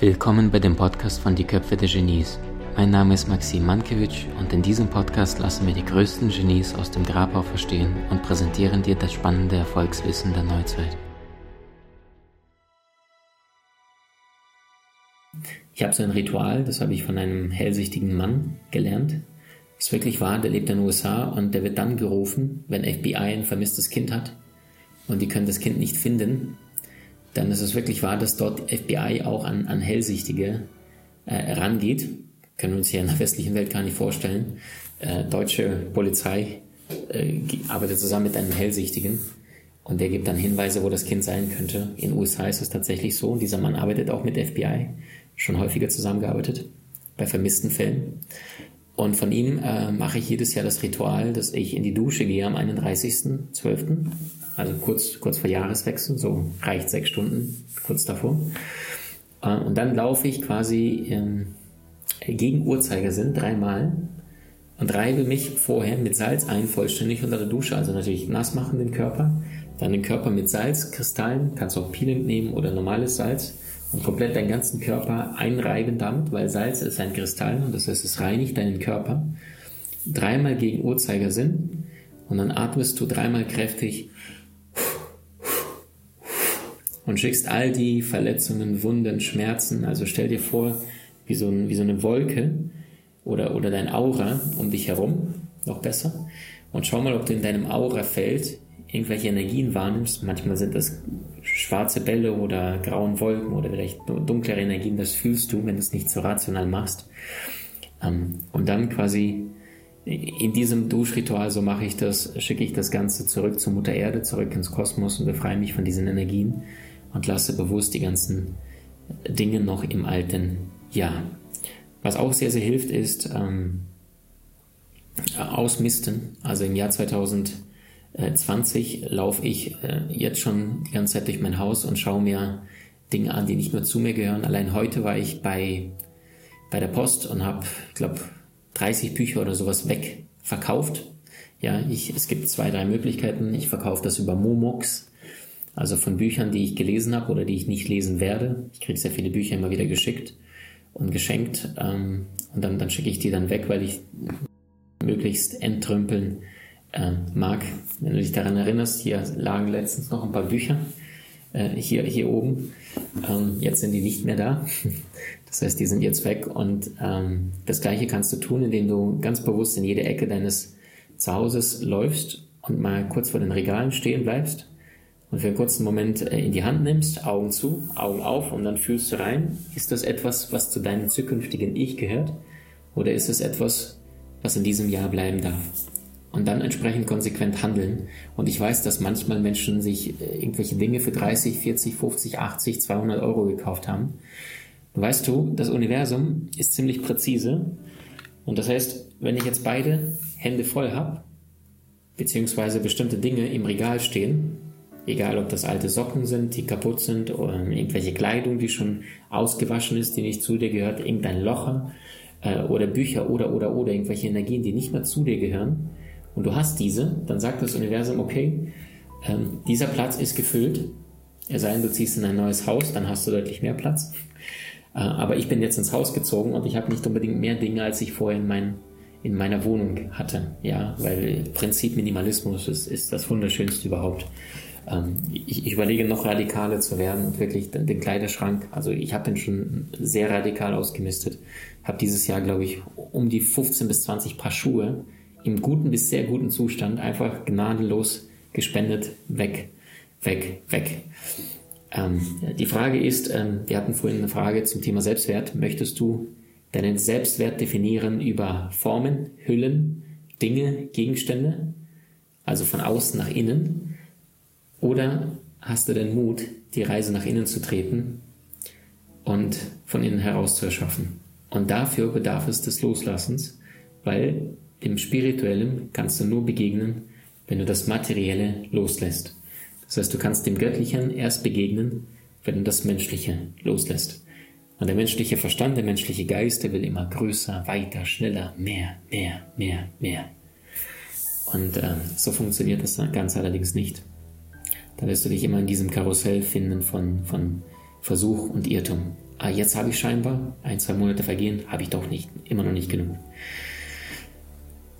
Willkommen bei dem Podcast von Die Köpfe der Genies. Mein Name ist Maxim Mankewitsch und in diesem Podcast lassen wir die größten Genies aus dem Grabau verstehen und präsentieren dir das spannende Erfolgswissen der Neuzeit. Ich habe so ein Ritual, das habe ich von einem hellsichtigen Mann gelernt. Das ist wirklich wahr, der lebt in den USA und der wird dann gerufen, wenn FBI ein vermisstes Kind hat und die können das Kind nicht finden dann ist es wirklich wahr, dass dort FBI auch an, an Hellsichtige äh, rangeht. Können wir uns hier in der westlichen Welt gar nicht vorstellen. Äh, deutsche Polizei äh, arbeitet zusammen mit einem Hellsichtigen und der gibt dann Hinweise, wo das Kind sein könnte. In den USA ist es tatsächlich so. Dieser Mann arbeitet auch mit FBI, schon häufiger zusammengearbeitet bei vermissten Fällen. Und von ihm äh, mache ich jedes Jahr das Ritual, dass ich in die Dusche gehe am 31.12., also kurz, kurz vor Jahreswechsel, so reicht sechs Stunden, kurz davor. Äh, und dann laufe ich quasi ähm, gegen Uhrzeigersinn dreimal und reibe mich vorher mit Salz ein, vollständig unter der Dusche, also natürlich nass machen den Körper, dann den Körper mit Salz, Kristallen, kannst auch Peeling nehmen oder normales Salz und komplett deinen ganzen Körper einreiben damit, weil Salz ist ein Kristall und das heißt, es reinigt deinen Körper. Dreimal gegen Uhrzeigersinn und dann atmest du dreimal kräftig und schickst all die Verletzungen, Wunden, Schmerzen. Also stell dir vor, wie so, ein, wie so eine Wolke oder, oder dein Aura um dich herum, noch besser. Und schau mal, ob du in deinem Aurafeld irgendwelche Energien wahrnimmst. Manchmal sind das schwarze Bälle oder grauen Wolken oder vielleicht dunklere Energien. Das fühlst du, wenn du es nicht so rational machst. Ähm, und dann quasi in diesem Duschritual, so mache ich das, schicke ich das Ganze zurück zur Mutter Erde, zurück ins Kosmos und befreie mich von diesen Energien und lasse bewusst die ganzen Dinge noch im alten Jahr. Was auch sehr, sehr hilft, ist ähm, Ausmisten. Also im Jahr 2020 laufe ich äh, jetzt schon die ganze Zeit durch mein Haus und schaue mir Dinge an, die nicht nur zu mir gehören. Allein heute war ich bei, bei der Post und habe, ich glaube, 30 Bücher oder sowas wegverkauft. Ja, ich, es gibt zwei, drei Möglichkeiten. Ich verkaufe das über Momox. Also von Büchern, die ich gelesen habe oder die ich nicht lesen werde. Ich kriege sehr viele Bücher immer wieder geschickt und geschenkt. Ähm, und dann, dann schicke ich die dann weg, weil ich möglichst entrümpeln äh, mag. Wenn du dich daran erinnerst, hier lagen letztens noch ein paar Bücher äh, hier, hier oben. Ähm, jetzt sind die nicht mehr da. Das heißt, die sind jetzt weg. Und ähm, das gleiche kannst du tun, indem du ganz bewusst in jede Ecke deines Zuhauses läufst und mal kurz vor den Regalen stehen bleibst und für einen kurzen Moment äh, in die Hand nimmst, Augen zu, Augen auf und dann fühlst du rein, ist das etwas, was zu deinem zukünftigen Ich gehört oder ist es etwas, was in diesem Jahr bleiben darf? Und dann entsprechend konsequent handeln. Und ich weiß, dass manchmal Menschen sich äh, irgendwelche Dinge für 30, 40, 50, 80, 200 Euro gekauft haben. Weißt du, das Universum ist ziemlich präzise. Und das heißt, wenn ich jetzt beide Hände voll habe, beziehungsweise bestimmte Dinge im Regal stehen, Egal, ob das alte Socken sind, die kaputt sind, oder irgendwelche Kleidung, die schon ausgewaschen ist, die nicht zu dir gehört, irgendein Locher äh, oder Bücher oder oder oder irgendwelche Energien, die nicht mehr zu dir gehören. Und du hast diese, dann sagt das Universum, okay, ähm, dieser Platz ist gefüllt. Es sei denn, du ziehst in ein neues Haus, dann hast du deutlich mehr Platz. Äh, aber ich bin jetzt ins Haus gezogen und ich habe nicht unbedingt mehr Dinge, als ich vorher in, mein, in meiner Wohnung hatte. Ja, weil Prinzip Minimalismus ist, ist das Wunderschönste überhaupt. Ähm, ich, ich, überlege noch radikaler zu werden und wirklich den, den Kleiderschrank, also ich habe den schon sehr radikal ausgemistet. Habe dieses Jahr, glaube ich, um die 15 bis 20 Paar Schuhe im guten bis sehr guten Zustand einfach gnadenlos gespendet, weg, weg, weg. Ähm, die Frage ist, ähm, wir hatten vorhin eine Frage zum Thema Selbstwert. Möchtest du deinen Selbstwert definieren über Formen, Hüllen, Dinge, Gegenstände? Also von außen nach innen? Oder hast du den Mut, die Reise nach innen zu treten und von innen heraus zu erschaffen? Und dafür bedarf es des Loslassens, weil dem Spirituellen kannst du nur begegnen, wenn du das Materielle loslässt. Das heißt, du kannst dem Göttlichen erst begegnen, wenn du das Menschliche loslässt. Und der menschliche Verstand, der menschliche Geist, der will immer größer, weiter, schneller, mehr, mehr, mehr, mehr. Und äh, so funktioniert das ganz allerdings nicht. Da wirst du dich immer in diesem Karussell finden von, von Versuch und Irrtum. ah, jetzt habe ich scheinbar, ein, zwei Monate vergehen, habe ich doch nicht, immer noch nicht genug.